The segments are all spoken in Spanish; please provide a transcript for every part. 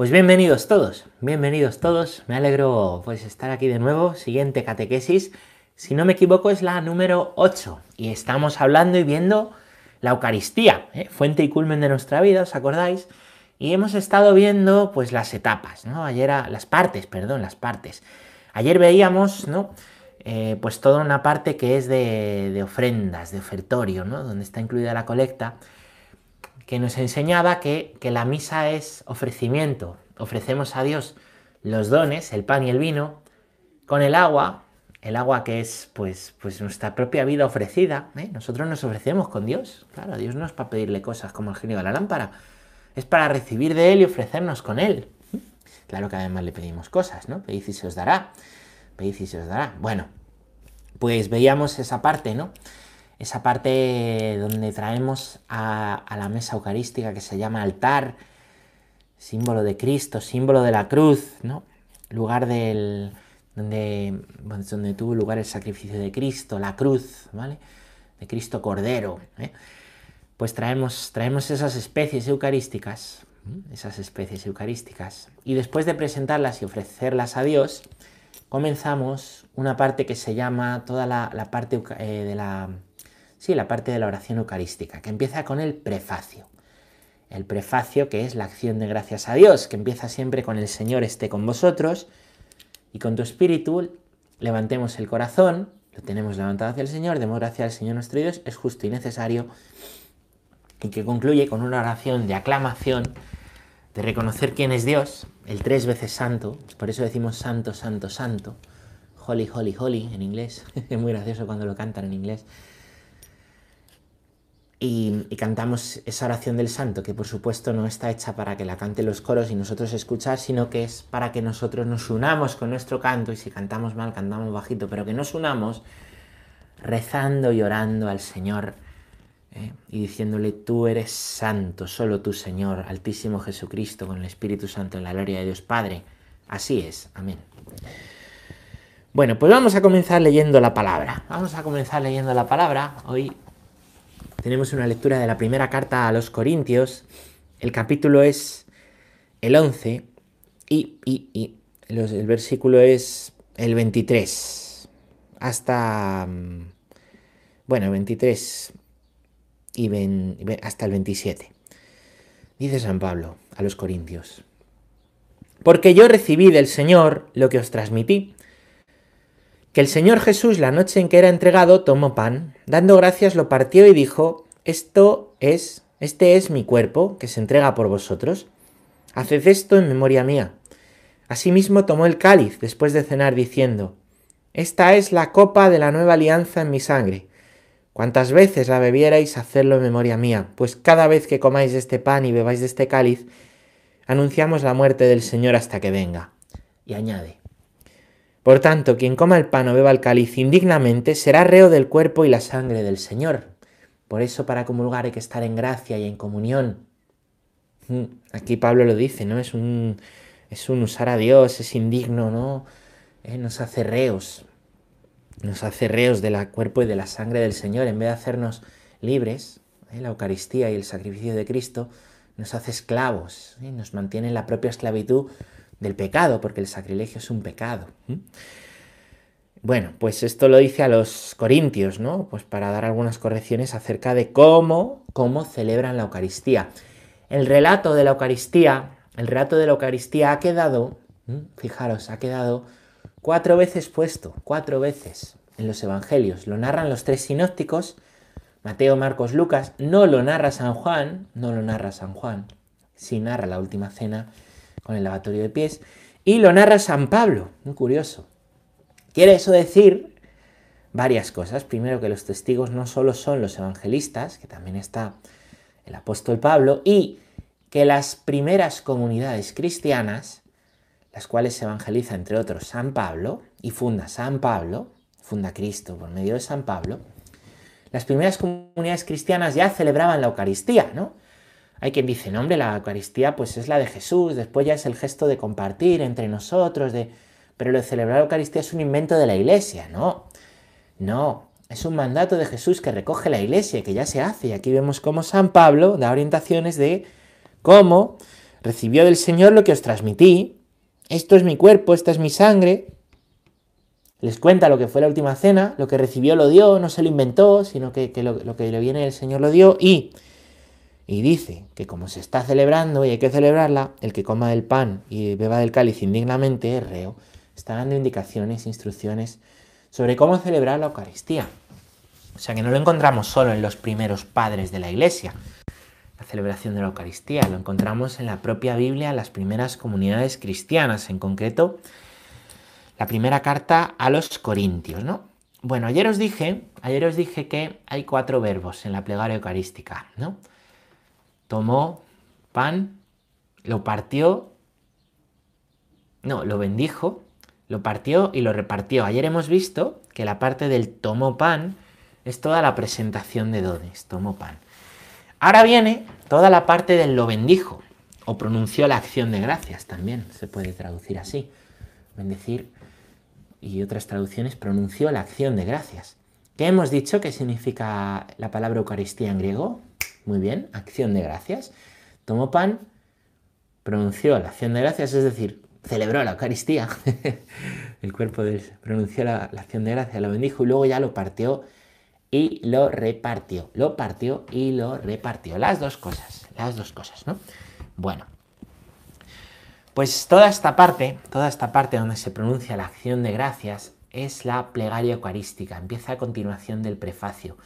Pues bienvenidos todos, bienvenidos todos. Me alegro pues estar aquí de nuevo. Siguiente catequesis. Si no me equivoco es la número 8 y estamos hablando y viendo la Eucaristía, ¿eh? fuente y culmen de nuestra vida, ¿os acordáis? Y hemos estado viendo pues las etapas, ¿no? Ayer las partes, perdón, las partes. Ayer veíamos, ¿no? Eh, pues toda una parte que es de, de ofrendas, de ofertorio, ¿no? Donde está incluida la colecta que nos enseñaba que, la misa es ofrecimiento. Ofrecemos a Dios los dones, el pan y el vino, con el agua, el agua que es pues, pues nuestra propia vida ofrecida. ¿eh? Nosotros nos ofrecemos con Dios. Claro, Dios no es para pedirle cosas como el genio de la lámpara, es para recibir de Él y ofrecernos con Él. Claro que además le pedimos cosas, ¿no? Pedid y se os dará. Pedid y se os dará. Bueno, pues veíamos esa parte, ¿no? Esa parte donde traemos a, la mesa eucarística que se llama altar, símbolo de Cristo, símbolo de la cruz, ¿no? Lugar del, donde, donde tuvo lugar el sacrificio de Cristo, la cruz, ¿vale? De Cristo Cordero. ¿eh? Pues traemos, traemos esas especies eucarísticas, esas especies eucarísticas, y después de presentarlas y ofrecerlas a Dios, comenzamos una parte que se llama toda la, parte eh, de la Sí, la parte de la oración eucarística, que empieza con el prefacio. El prefacio que es la acción de gracias a Dios, que empieza siempre con el Señor esté con vosotros y con tu espíritu levantemos el corazón, lo tenemos levantado hacia el Señor, demos gracias al Señor nuestro Dios, es justo y necesario, y que concluye con una oración de aclamación, de reconocer quién es Dios, el tres veces santo, por eso decimos santo, santo, santo, holy, holy, holy en inglés, es muy gracioso cuando lo cantan en inglés, y, cantamos esa oración del santo, que por supuesto no está hecha para que la cante los coros y nosotros escuchar, sino que es para que nosotros nos unamos con nuestro canto y si cantamos mal, cantamos bajito, pero que nos unamos rezando y orando al Señor ¿eh? y diciéndole, tú eres santo, solo tú Señor, Altísimo Jesucristo, con el Espíritu Santo en la gloria de Dios Padre. Así es, amén. Bueno, pues vamos a comenzar leyendo la palabra. Vamos a comenzar leyendo la palabra. Hoy tenemos una lectura de la primera carta a los Corintios. El capítulo es el 11 y, el versículo es el 23 hasta, mm, bueno, 23 y hasta el 27. Dice San Pablo a los Corintios, porque yo recibí del Señor lo que os transmití que el Señor Jesús la noche en que era entregado tomó pan, dando gracias lo partió y dijo, esto es, este es mi cuerpo que se entrega por vosotros. Haced esto en memoria mía. Asimismo tomó el cáliz después de cenar diciendo, esta es la copa de la nueva alianza en mi sangre. Cuantas veces la bebierais, hacedlo en memoria mía, pues cada vez que comáis este pan y bebáis de este cáliz, anunciamos la muerte del Señor hasta que venga. Y añade, por tanto, quien coma el pan o beba el cáliz indignamente será reo del cuerpo y la sangre del Señor. Por eso para comulgar hay que estar en gracia y en comunión. Mm, aquí Pablo lo dice, ¿no? Es un, es un usar a Dios, es indigno, ¿no? Eh, nos hace reos, nos hace reos del cuerpo y de la sangre del Señor. En vez de hacernos libres, ¿eh? la Eucaristía y el sacrificio de Cristo nos hace esclavos, ¿eh? nos mantiene en la propia esclavitud del pecado, porque el sacrilegio es un pecado. Bueno, pues esto lo dice a los corintios, ¿no? Pues para dar algunas correcciones acerca de cómo, cómo celebran la Eucaristía. El relato de la Eucaristía, el relato de la Eucaristía ha quedado, fijaros, ha quedado cuatro veces puesto, cuatro veces en los evangelios. Lo narran los tres sinópticos, Mateo, Marcos, Lucas. No lo narra San Juan, no lo narra San Juan. Sí narra la última cena con el lavatorio de pies, y lo narra San Pablo, muy curioso. Quiere eso decir varias cosas. Primero, que los testigos no solo son los evangelistas, que también está el apóstol Pablo, y que las primeras comunidades cristianas, las cuales evangeliza entre otros San Pablo, y funda San Pablo, funda Cristo por medio de San Pablo, las primeras comunidades cristianas ya celebraban la Eucaristía, ¿no? Hay quien dice, no, hombre, la Eucaristía pues es la de Jesús, después ya es el gesto de compartir entre nosotros, de... pero lo de celebrar la Eucaristía es un invento de la Iglesia, no, no, es un mandato de Jesús que recoge la Iglesia, que ya se hace, y aquí vemos cómo San Pablo da orientaciones de cómo recibió del Señor lo que os transmití, esto es mi cuerpo, esta es mi sangre. Les cuenta lo que fue la última cena, lo que recibió lo dio, no se lo inventó, sino que, lo, que le viene del Señor lo dio y, y dice que como se está celebrando y hay que celebrarla, el que coma del pan y beba del cáliz indignamente es reo. Está dando indicaciones, instrucciones sobre cómo celebrar la Eucaristía. O sea que no lo encontramos solo en los primeros padres de la Iglesia, la celebración de la Eucaristía, lo encontramos en la propia Biblia, en las primeras comunidades cristianas, en concreto la primera carta a los Corintios, ¿no? Bueno, ayer os dije, ayer os dije que hay cuatro verbos en la plegaria eucarística, ¿no? Tomó pan, lo partió, no, lo bendijo, lo partió y lo repartió. Ayer hemos visto que la parte del tomó pan es toda la presentación de dones, tomó pan. Ahora viene toda la parte del lo bendijo, o pronunció la acción de gracias también, se puede traducir así. Bendecir y otras traducciones pronunció la acción de gracias. ¿Qué hemos dicho que significa la palabra Eucaristía en griego? Muy bien, acción de gracias. Tomó pan, pronunció la acción de gracias, es decir, celebró la Eucaristía. El cuerpo de, pronunció la, la acción de gracias, lo bendijo y luego ya lo partió y lo repartió. Lo partió y lo repartió. Las dos cosas, las dos cosas, ¿no? Bueno, pues toda esta parte, toda esta parte donde se pronuncia la acción de gracias es la plegaria eucarística. Empieza a continuación del prefacio.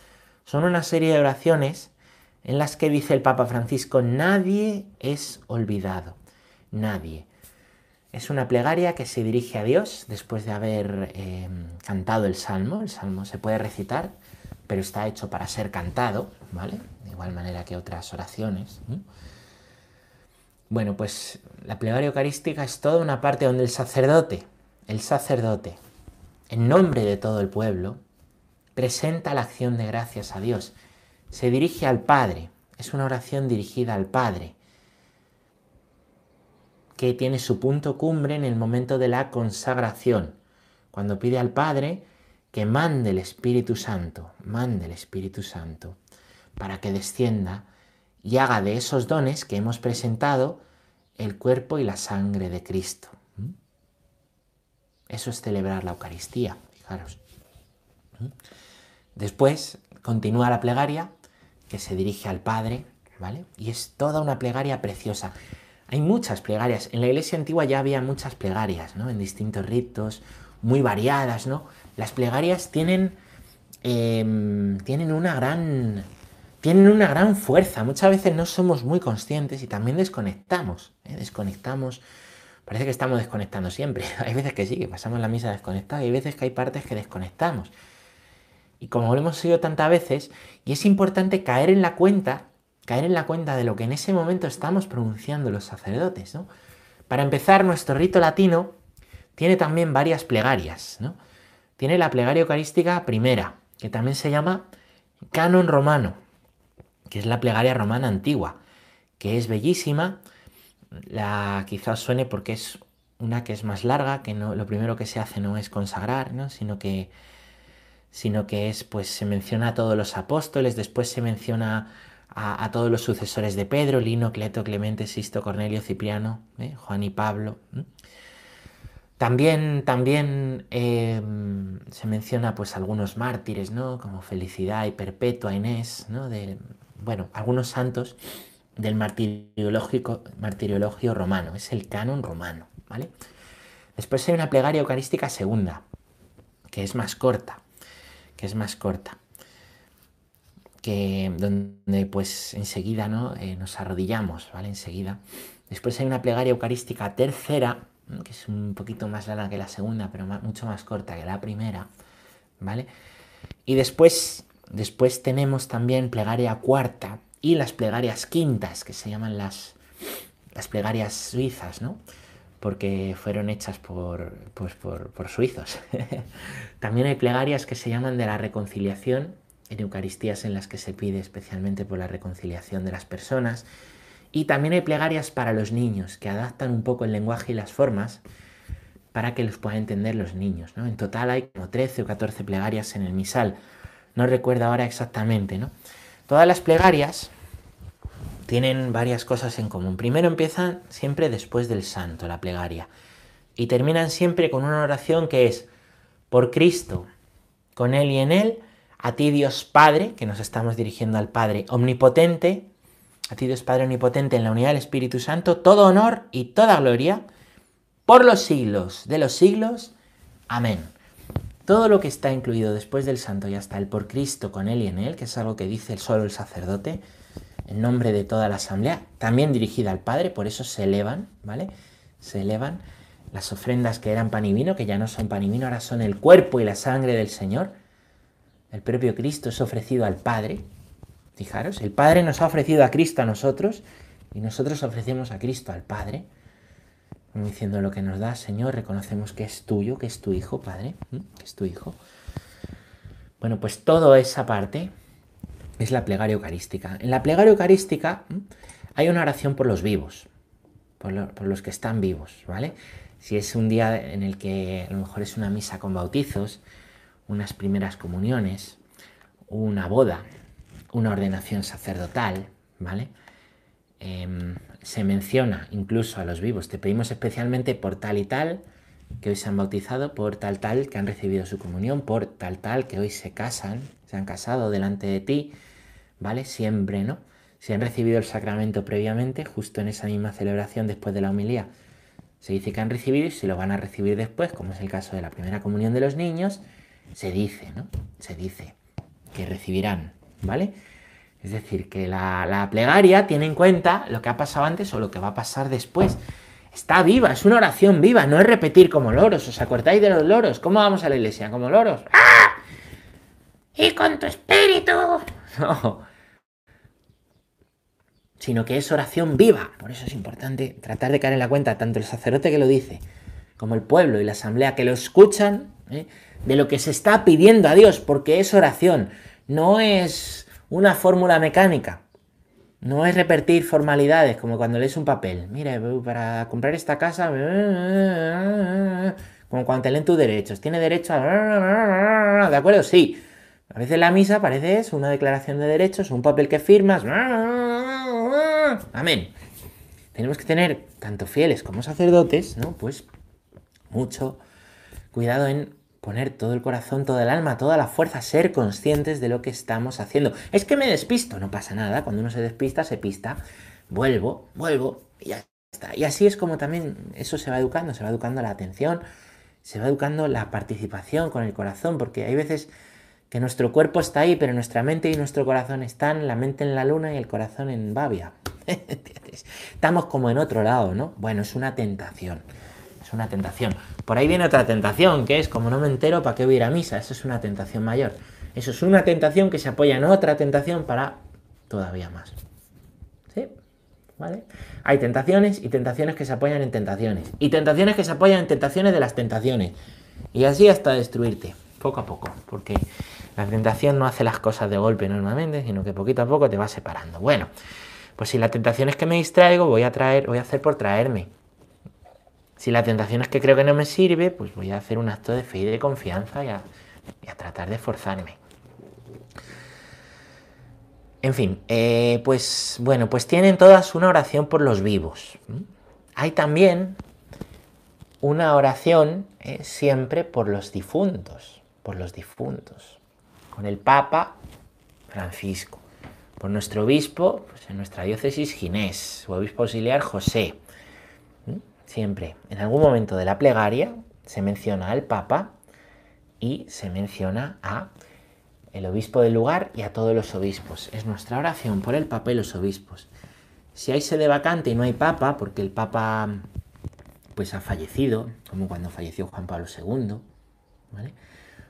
Son una serie de oraciones en las que dice el Papa Francisco, nadie es olvidado, nadie. Es una plegaria que se dirige a Dios después de haber eh, cantado el salmo. El salmo se puede recitar pero está hecho para ser cantado, ¿vale? De igual manera que otras oraciones. Bueno, pues la plegaria eucarística es toda una parte donde el sacerdote, el sacerdote, en nombre de todo el pueblo, presenta la acción de gracias a Dios. Se dirige al Padre, es una oración dirigida al Padre, que tiene su punto cumbre en el momento de la consagración, cuando pide al Padre que mande el Espíritu Santo, mande el Espíritu Santo, para que descienda y haga de esos dones que hemos presentado el cuerpo y la sangre de Cristo. ¿Mm? Eso es celebrar la Eucaristía, fijaros. ¿Mm? Después continúa la plegaria que se dirige al Padre, ¿vale? Y es toda una plegaria preciosa. Hay muchas plegarias. En la iglesia antigua ya había muchas plegarias, ¿no? En distintos ritos, muy variadas, ¿no? Las plegarias tienen, em, tienen, una gran, tienen una gran fuerza. Muchas veces no somos muy conscientes y también desconectamos. ¿eh? Desconectamos. Parece que estamos desconectando siempre. Hay veces que sí, que pasamos la misa desconectada y hay veces que hay partes que desconectamos. Y como lo hemos sido tantas veces, y es importante caer en la cuenta, caer en la cuenta de lo que en ese momento estamos pronunciando los sacerdotes. ¿no? Para empezar, nuestro rito latino tiene también varias plegarias. ¿no? tiene la plegaria eucarística primera, que también se llama canon romano, que es la plegaria romana antigua, que es bellísima. La quizás suene porque es una que es más larga, que no, lo primero que se hace no es consagrar, ¿no? sino que sino que es, pues se menciona a todos los apóstoles, después se menciona a, todos los sucesores de Pedro, Lino, Cleto, Clemente, Sisto, Cornelio, Cipriano, ¿eh? Juan y Pablo. También, también em, se menciona pues algunos mártires, ¿no? Como Felicidad y Perpetua Inés, ¿no? De, bueno, algunos santos del martiriologio romano, es el canon romano, ¿vale? Después hay una plegaria eucarística segunda, que es más corta, es más corta, que donde pues enseguida, ¿no? Eh, nos arrodillamos, ¿vale? Enseguida. Después hay una plegaria eucarística tercera, que es un poquito más larga que la segunda, pero mucho más corta que la primera, ¿vale? Y después, después tenemos también plegaria cuarta y las plegarias quintas, que se llaman las, las plegarias suizas, ¿no? Porque fueron hechas por, pues por, por suizos. también hay plegarias que se llaman de la reconciliación, en Eucaristías en las que se pide especialmente por la reconciliación de las personas, y también hay plegarias para los niños, que adaptan un poco el lenguaje y las formas para que los puedan entender los niños. ¿no? En total hay como 13 o 14 plegarias en el misal. No recuerdo ahora exactamente. ¿no? Todas las plegarias tienen varias cosas en común. Primero empiezan siempre después del santo, la plegaria, y terminan siempre con una oración que es por Cristo, con Él y en Él, a ti Dios Padre, que nos estamos dirigiendo al Padre Omnipotente, a ti Dios Padre Omnipotente en la unidad del Espíritu Santo, todo honor y toda gloria por los siglos de los siglos. Amén. Todo lo que está incluido después del santo y hasta el por Cristo con Él y en Él, que es algo que dice solo el sacerdote, en nombre de toda la asamblea, también dirigida al Padre, por eso se elevan, ¿vale? Se elevan las ofrendas que eran pan y vino, que ya no son pan y vino, ahora son el cuerpo y la sangre del Señor. El propio Cristo es ofrecido al Padre. Fijaros, el Padre nos ha ofrecido a Cristo a nosotros y nosotros ofrecemos a Cristo al Padre. Diciendo lo que nos da, Señor, reconocemos que es tuyo, que es tu Hijo, Padre, que es tu Hijo. Bueno, pues toda esa parte es la plegaria eucarística. En la plegaria eucarística hay una oración por los vivos, por, los que están vivos, ¿vale? Si es un día en el que a lo mejor es una misa con bautizos, unas primeras comuniones, una boda, una ordenación sacerdotal, ¿vale? Em, se menciona incluso a los vivos. Te pedimos especialmente por tal y tal que hoy se han bautizado, por tal tal que han recibido su comunión, por tal tal que hoy se casan, se han casado delante de ti, ¿vale? Siempre, ¿no? Si han recibido el sacramento previamente, justo en esa misma celebración después de la homilía, se dice que han recibido y si lo van a recibir después, como es el caso de la primera comunión de los niños, se dice, ¿no? Se dice que recibirán, ¿vale? Es decir, que la, la, plegaria tiene en cuenta lo que ha pasado antes o lo que va a pasar después. Está viva, es una oración viva, no es repetir como loros. ¿Os acordáis de los loros? ¿Cómo vamos a la iglesia? Como loros. ¡Ah! Y con tu espíritu. No. Sino que es oración viva. Por eso es importante tratar de caer en la cuenta, tanto el sacerdote que lo dice, como el pueblo y la asamblea que lo escuchan, ¿eh? de lo que se está pidiendo a Dios, porque es oración. No es una fórmula mecánica. No es repetir formalidades como cuando lees un papel. Mira, para comprar esta casa, como cuando te leen tus derechos. ¿Tiene derecho a... ¿De acuerdo? Sí. A veces la misa parece una declaración de derechos, un papel que firmas. Amén. Tenemos que tener, tanto fieles como sacerdotes, ¿no? Pues mucho cuidado en poner todo el corazón, todo el alma, toda la fuerza, ser conscientes de lo que estamos haciendo. Es que me despisto, no pasa nada, cuando uno se despista, se pista, vuelvo, vuelvo y ya está. Y así es como también eso se va educando, se va educando la atención, se va educando la participación con el corazón, porque hay veces que nuestro cuerpo está ahí, pero nuestra mente y nuestro corazón están, la mente en la luna y el corazón en Babia. Estamos como en otro lado, ¿no? Bueno, es una tentación una tentación. Por ahí viene otra tentación, que es como no me entero, ¿para qué voy a ir a misa? Eso es una tentación mayor. Eso es una tentación que se apoya en otra tentación para todavía más. ¿Sí? ¿Vale? Hay tentaciones y tentaciones que se apoyan en tentaciones. Y tentaciones que se apoyan en tentaciones de las tentaciones. Y así hasta destruirte, poco a poco. Porque la tentación no hace las cosas de golpe normalmente, sino que poquito a poco te va separando. Bueno, pues si la tentación es que me distraigo, voy a traer, voy a hacer por traerme. Si la tentación es que creo que no me sirve, pues voy a hacer un acto de fe y de confianza y a, tratar de esforzarme. En fin, eh, pues bueno, pues tienen todas una oración por los vivos. Hay también una oración eh, siempre por los difuntos, por los difuntos, con el Papa Francisco, por nuestro obispo, pues en nuestra diócesis Ginés, su obispo auxiliar José, Siempre, en algún momento de la plegaria, se menciona al Papa y se menciona a el obispo del lugar y a todos los obispos. Es nuestra oración por el Papa y los obispos. Si hay sede vacante y no hay Papa, porque el Papa pues ha fallecido, como cuando falleció Juan Pablo II, ¿vale?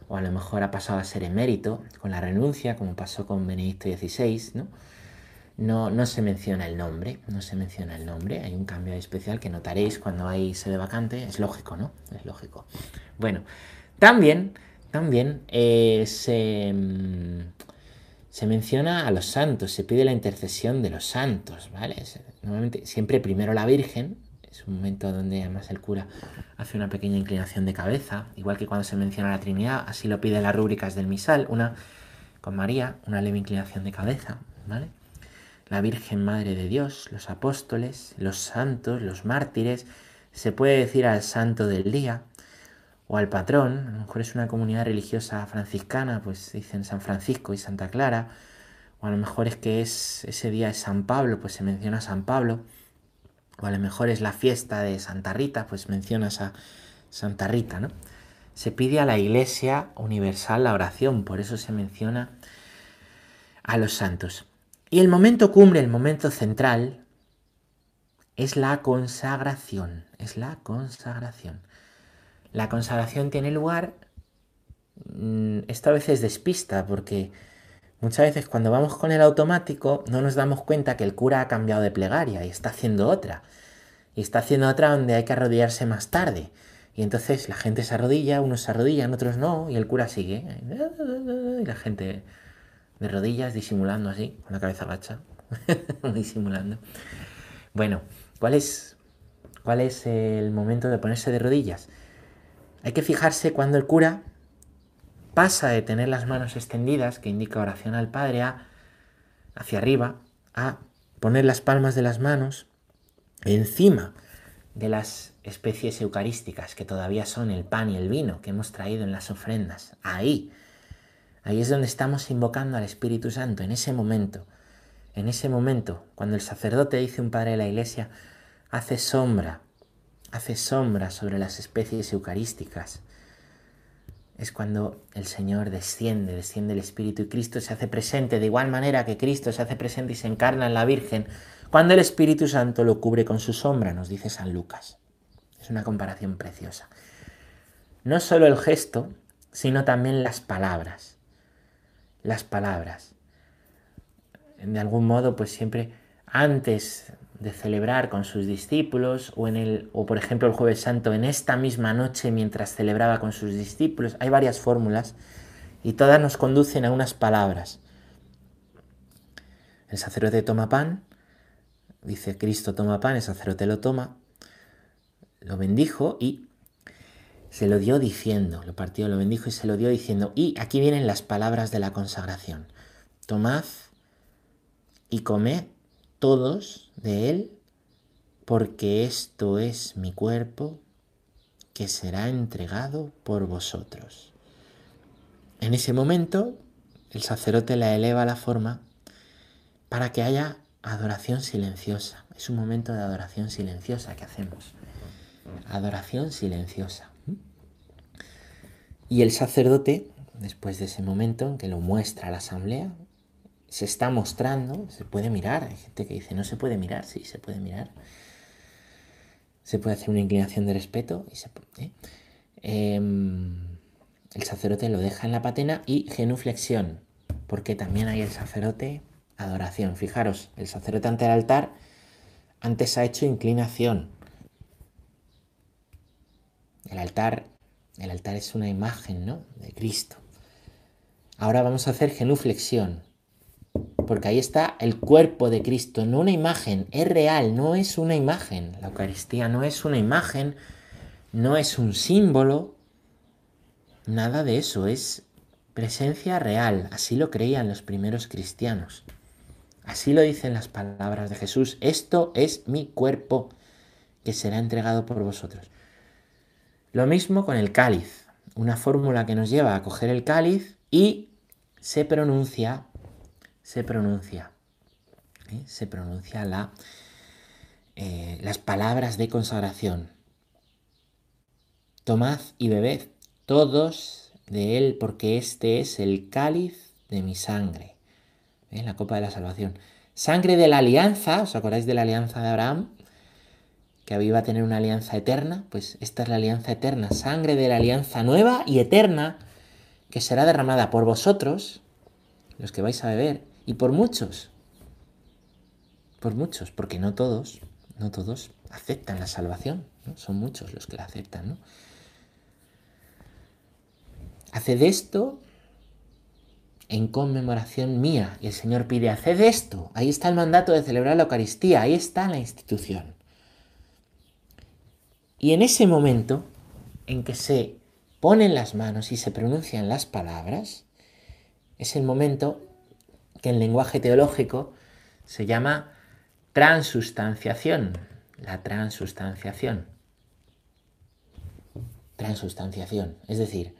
O a lo mejor ha pasado a ser emérito con la renuncia, como pasó con Benedicto XVI, ¿no? no, no se menciona el nombre, no se menciona el nombre, hay un cambio especial que notaréis cuando hay sede vacante, es lógico, ¿no? Es lógico. Bueno, también, también eh, se, mm, se menciona a los santos, se pide la intercesión de los santos, ¿vale? Normalmente, siempre primero la Virgen, es un momento donde además el cura hace una pequeña inclinación de cabeza, igual que cuando se menciona la Trinidad, así lo pide las rúbricas del misal, una con María, una leve inclinación de cabeza, ¿vale? la Virgen Madre de Dios, los apóstoles, los santos, los mártires, se puede decir al santo del día o al patrón, a lo mejor es una comunidad religiosa franciscana, pues dicen San Francisco y Santa Clara, o a lo mejor es que es ese día es San Pablo, pues se menciona San Pablo, o a lo mejor es la fiesta de Santa Rita, pues mencionas a Santa Rita, ¿no? Se pide a la Iglesia Universal la oración, por eso se menciona a los santos. Y el momento cumbre, el momento central, es la consagración, es la consagración. La consagración tiene lugar, mm, esta vez es despista, porque muchas veces cuando vamos con el automático no nos damos cuenta que el cura ha cambiado de plegaria y está haciendo otra. Y está haciendo otra donde hay que arrodillarse más tarde. Y entonces la gente se arrodilla, unos se arrodillan, otros no, y el cura sigue. Y la gente de rodillas disimulando así, con la cabeza bacha, disimulando. Bueno, ¿cuál es, ¿cuál es el momento de ponerse de rodillas? Hay que fijarse cuando el cura pasa de tener las manos extendidas, que indica oración al Padre, a hacia arriba, a poner las palmas de las manos encima de las especies eucarísticas, que todavía son el pan y el vino que hemos traído en las ofrendas. Ahí, ahí es donde estamos invocando al Espíritu Santo, en ese momento. En ese momento, cuando el sacerdote dice un padre de la iglesia, hace sombra hace sombra sobre las especies eucarísticas. Es cuando el Señor desciende, desciende el Espíritu y Cristo se hace presente de igual manera que Cristo se hace presente y se encarna en la Virgen, cuando el Espíritu Santo lo cubre con su sombra, nos dice San Lucas. Es una comparación preciosa. No solo el gesto, sino también las palabras. Las palabras. De algún modo, pues siempre antes de celebrar con sus discípulos o en el o por ejemplo el jueves santo en esta misma noche mientras celebraba con sus discípulos. Hay varias fórmulas y todas nos conducen a unas palabras. El sacerdote toma pan dice Cristo toma pan el sacerdote lo toma lo bendijo y se lo dio diciendo lo partió lo bendijo y se lo dio diciendo y aquí vienen las palabras de la consagración. Tomad y comed todos de él, porque esto es mi cuerpo que será entregado por vosotros. En ese momento, el sacerdote la eleva a la forma para que haya adoración silenciosa. Es un momento de adoración silenciosa que hacemos. Adoración silenciosa. Y el sacerdote, después de ese momento en que lo muestra a la asamblea, se está mostrando, se puede mirar. Hay gente que dice, no se puede mirar, sí, se puede mirar. Se puede hacer una inclinación de respeto. Y se, ¿eh? em, el sacerdote lo deja en la patena y genuflexión, porque también hay el sacerdote adoración. Fijaros, el sacerdote ante el altar antes ha hecho inclinación. El altar, el altar es una imagen, ¿no? De Cristo. Ahora vamos a hacer genuflexión porque ahí está el cuerpo de Cristo, no una imagen, es real, no es una imagen. La Eucaristía no es una imagen, no es un símbolo, nada de eso, es presencia real, así lo creían los primeros cristianos. Así lo dicen las palabras de Jesús, esto es mi cuerpo que será entregado por vosotros. Lo mismo con el cáliz, una fórmula que nos lleva a coger el cáliz y se pronuncia se pronuncia. ¿eh? Se pronuncia la, eh, las palabras de consagración. Tomad y bebed todos de él, porque este es el cáliz de mi sangre. ¿eh? La copa de la salvación. Sangre de la alianza, ¿os acordáis de la alianza de Abraham? Que iba a tener una alianza eterna, pues esta es la alianza eterna, sangre de la alianza nueva y eterna, que será derramada por vosotros, los que vais a beber, y por muchos. Por muchos, porque no todos, no todos aceptan la salvación, ¿no? son muchos los que la aceptan, ¿no? Haced esto en conmemoración mía. Y el Señor pide, haced esto. Ahí está el mandato de celebrar la Eucaristía, ahí está la institución. Y en ese momento en que se ponen las manos y se pronuncian las palabras, es el momento que en lenguaje teológico se llama transustanciación. La transustanciación. Transustanciación. Es decir,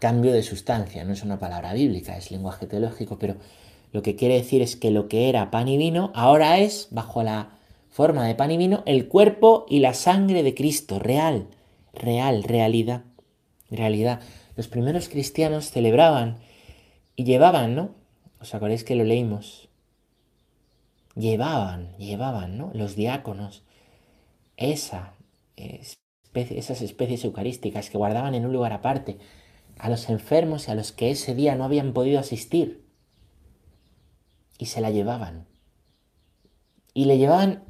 cambio de sustancia. No es una palabra bíblica, es lenguaje teológico, pero lo que quiere decir es que lo que era pan y vino ahora es, bajo la forma de pan y vino, el cuerpo y la sangre de Cristo, real, real, realidad, realidad. Los primeros cristianos celebraban y llevaban, ¿no? ¿Os acordáis que lo leímos? Llevaban, llevaban, ¿no? Los diáconos, esa, esas especies eucarísticas que guardaban en un lugar aparte a los enfermos y a los que ese día no habían podido asistir y se la llevaban. Y le llevaban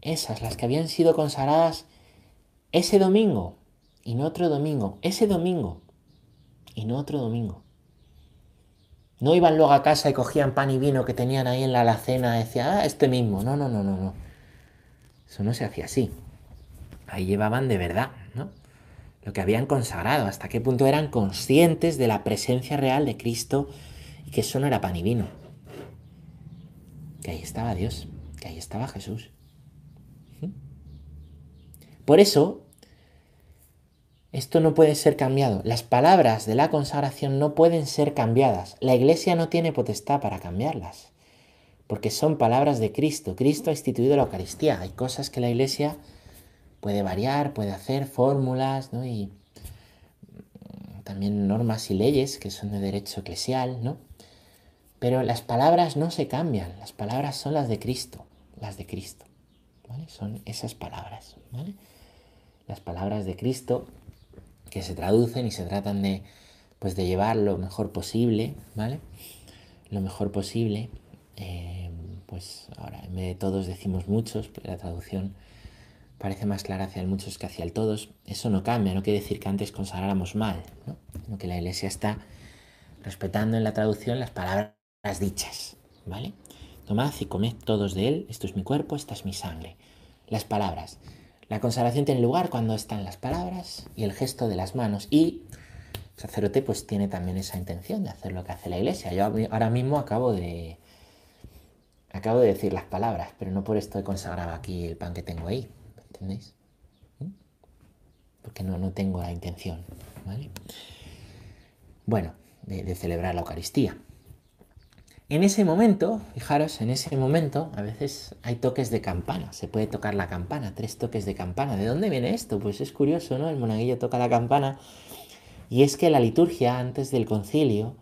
esas, las que habían sido consagradas ese domingo y no otro domingo, ese domingo y no otro domingo. No iban luego a casa y cogían pan y vino que tenían ahí en la alacena y decían, ah, este mismo. No, no, no, no, no. Eso no se hacía así. Ahí llevaban de verdad, ¿no? Lo que habían consagrado, hasta qué punto eran conscientes de la presencia real de Cristo y que eso no era pan y vino que ahí estaba Dios, que ahí estaba Jesús. Por eso, esto no puede ser cambiado. Las palabras de la consagración no pueden ser cambiadas. La iglesia no tiene potestad para cambiarlas, porque son palabras de Cristo. Cristo ha instituido la Eucaristía. Hay cosas que la iglesia puede variar, puede hacer fórmulas, ¿no? Y también normas y leyes que son de derecho eclesial, ¿no? Pero las palabras no se cambian, las palabras son las de Cristo, las de Cristo. Son esas palabras. Las palabras de Cristo que se traducen y se tratan de, pues, de llevar lo mejor posible, ¿vale? Lo mejor posible. Eh, pues ahora en vez de todos decimos muchos, pero la traducción parece más clara hacia el muchos que hacia el todos. Eso no cambia, no quiere decir que antes consagráramos mal, ¿no? Sino que la iglesia está respetando en la traducción las palabras dichas, ¿vale? Tomad y comed todos de él, esto es mi cuerpo, esta es mi sangre. Las palabras. La consagración tiene lugar cuando están las palabras y el gesto de las manos. Y el sacerdote pues tiene también esa intención de hacer lo que hace la iglesia. Yo ahora mismo acabo de... Acabo de decir las palabras, pero no por esto he consagrado aquí el pan que tengo ahí. ¿Entendéis? ¿Mm? Porque no, no tengo la intención, ¿vale? Bueno, de celebrar la Eucaristía. En ese momento, fijaros, en ese momento a veces hay toques de campana, se puede tocar la campana, tres toques de campana. ¿De dónde viene esto? Pues es curioso, ¿no? El monaguillo toca la campana y es que la liturgia antes del concilio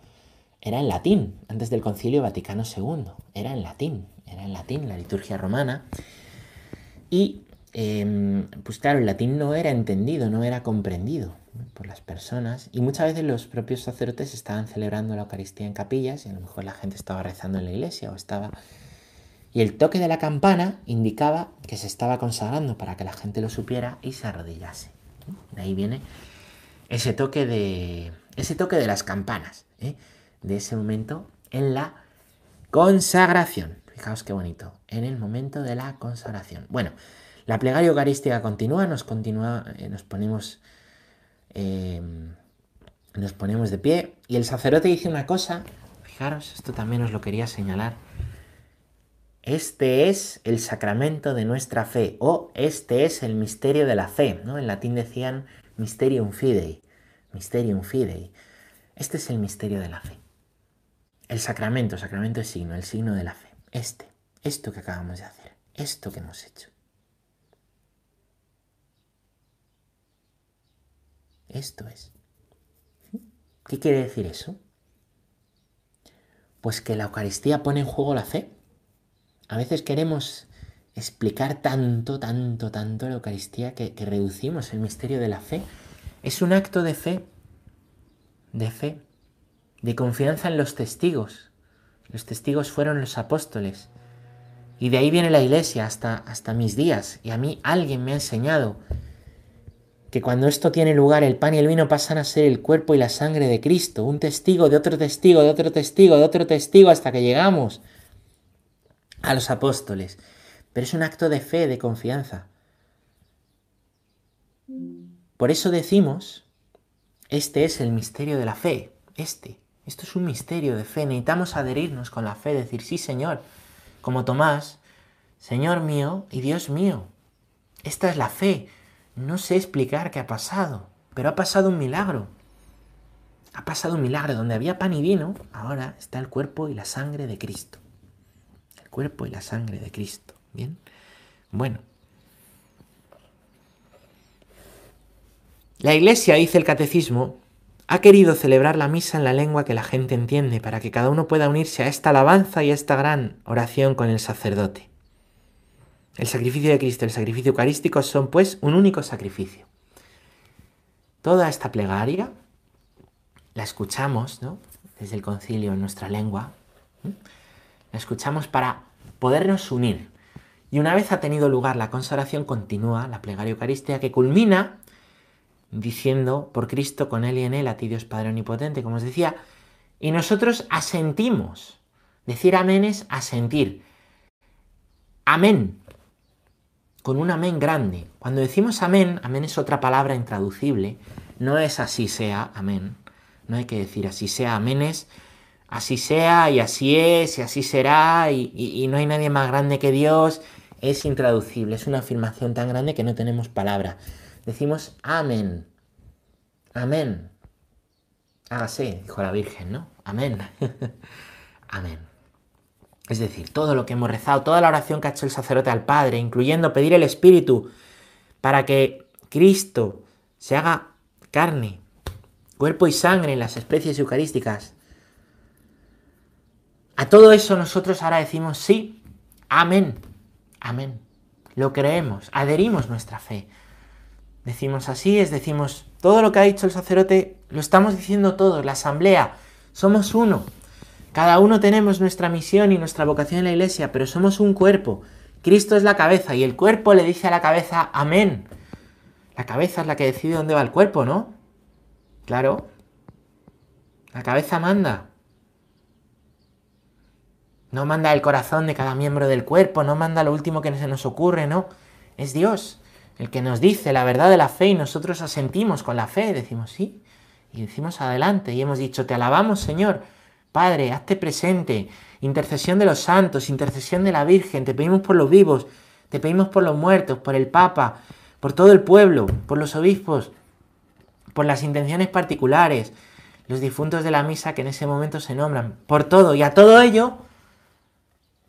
era en latín, antes del concilio Vaticano II, era en latín, era en latín la liturgia romana. Y em, pues claro, el latín no era entendido, no era comprendido las personas. Y muchas veces los propios sacerdotes estaban celebrando la Eucaristía en capillas y a lo mejor la gente estaba rezando en la iglesia o estaba... Y el toque de la campana indicaba que se estaba consagrando para que la gente lo supiera y se arrodillase. De ahí viene ese toque de, ese toque de las campanas, ¿eh? de ese momento en la consagración. Fijaos qué bonito, en el momento de la consagración. Bueno, la plegaria eucarística continúa, nos, continúa, eh, nos ponemos Em, nos ponemos de pie y el sacerdote dice una cosa, fijaros, esto también os lo quería señalar. Este es el sacramento de nuestra fe o este es el misterio de la fe, ¿no? En latín decían mysterium fidei, mysterium fidei. Este es el misterio de la fe. El sacramento, sacramento es signo, el signo de la fe. Este, esto que acabamos de hacer, esto que hemos hecho. Esto es. ¿Qué quiere decir eso? Pues que la Eucaristía pone en juego la fe. A veces queremos explicar tanto, tanto, tanto la Eucaristía que, que reducimos el misterio de la fe. Es un acto de fe, de fe, de confianza en los testigos. Los testigos fueron los apóstoles. Y de ahí viene la iglesia hasta, hasta mis días. Y a mí alguien me ha enseñado que cuando esto tiene lugar el pan y el vino pasan a ser el cuerpo y la sangre de Cristo, un testigo de otro testigo, de otro testigo, de otro testigo, hasta que llegamos a los apóstoles. Pero es un acto de fe, de confianza. Por eso decimos, este es el misterio de la fe, este. Esto es un misterio de fe. Necesitamos adherirnos con la fe, decir, sí Señor, como Tomás, Señor mío y Dios mío. Esta es la fe. No sé explicar qué ha pasado, pero ha pasado un milagro. Ha pasado un milagro. Donde había pan y vino, ahora está el cuerpo y la sangre de Cristo. El cuerpo y la sangre de Cristo. Bien. Bueno. La iglesia, dice el catecismo, ha querido celebrar la misa en la lengua que la gente entiende, para que cada uno pueda unirse a esta alabanza y a esta gran oración con el sacerdote. El sacrificio de Cristo y el sacrificio eucarístico son pues un único sacrificio. Toda esta plegaria la escuchamos ¿no? desde el concilio en nuestra lengua. La escuchamos para podernos unir. Y una vez ha tenido lugar la consagración, continúa la plegaria eucarística que culmina diciendo por Cristo, con Él y en Él, a ti Dios Padre Omnipotente, como os decía, y nosotros asentimos. Decir amén es asentir. Amén. Con un amén grande. Cuando decimos amén, amén es otra palabra intraducible. No es así sea, amén. No hay que decir así sea, amén es así sea y así es y así será y, no hay nadie más grande que Dios. Es intraducible, es una afirmación tan grande que no tenemos palabra decimos amén. Amén. Hágase, dijo la Virgen, ¿no? Amén. amén. Es decir, todo lo que hemos rezado, toda la oración que ha hecho el sacerdote al Padre, incluyendo pedir el Espíritu para que Cristo se haga carne, cuerpo y sangre en las especies eucarísticas. A todo eso nosotros ahora decimos sí, amén, amén. Lo creemos, adherimos nuestra fe. Decimos así, es decimos, todo lo que ha dicho el sacerdote, lo estamos diciendo todos, la asamblea, somos uno. Cada uno tenemos nuestra misión y nuestra vocación en la iglesia, pero somos un cuerpo. Cristo es la cabeza y el cuerpo le dice a la cabeza, amén. La cabeza es la que decide dónde va el cuerpo, ¿no? Claro. La cabeza manda. No manda el corazón de cada miembro del cuerpo, no manda lo último que se nos ocurre, no. Es Dios el que nos dice la verdad de la fe y nosotros asentimos con la fe, decimos sí, y decimos adelante y hemos dicho, te alabamos Señor, Padre, hazte presente, intercesión de los santos, intercesión de la Virgen, te pedimos por los vivos, te pedimos por los muertos, por el Papa, por todo el pueblo, por los obispos, por las intenciones particulares, los difuntos de la misa que en ese momento se nombran, por todo y a todo ello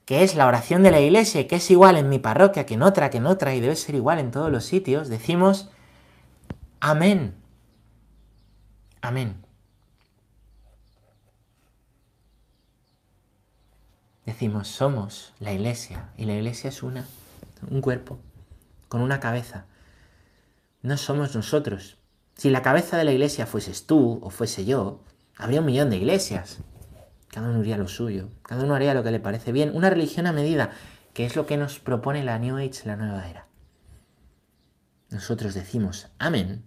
que es la oración de la iglesia que es igual en mi parroquia que en otra, que en otra y debe ser igual en todos los sitios, decimos amén. Amén. Decimos, somos la iglesia y la iglesia es una, un cuerpo, con una cabeza. No somos nosotros. Si la cabeza de la iglesia fueses tú o fuese yo, habría un millón de iglesias. Cada uno haría lo suyo, cada uno haría lo que le parece bien. Una religión a medida, que es lo que nos propone la New Age, la nueva era. Nosotros decimos amén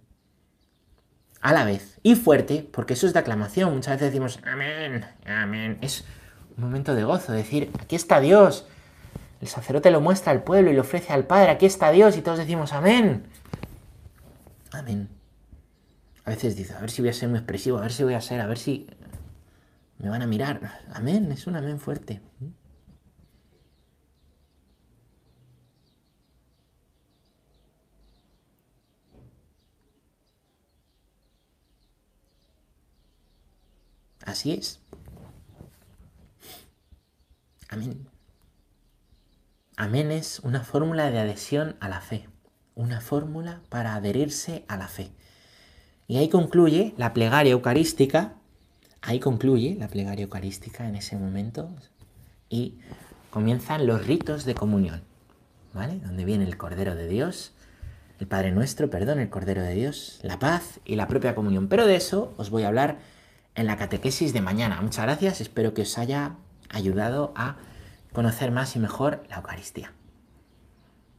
a la vez y fuerte, porque eso es de aclamación. Muchas veces decimos amén, amén. Momento de gozo, decir, aquí está Dios. El sacerdote lo muestra al pueblo y lo ofrece al Padre, aquí está Dios y todos decimos amén. Amén. A veces dice, a ver si voy a ser muy expresivo, a ver si voy a ser, a ver si me van a mirar. Amén, es un amén fuerte. Así es. Amén. Amén es una fórmula de adhesión a la fe, una fórmula para adherirse a la fe. Y ahí concluye la plegaria eucarística Ahí concluye la plegaria eucarística en ese momento y comienzan los ritos de comunión, ¿vale? Donde viene el Cordero de Dios, el Padre Nuestro, perdón, el Cordero de Dios, la paz y la propia comunión. Pero de eso os voy a hablar en la catequesis de mañana. Muchas gracias, espero que os haya ayudado a conocer más y mejor la Eucaristía.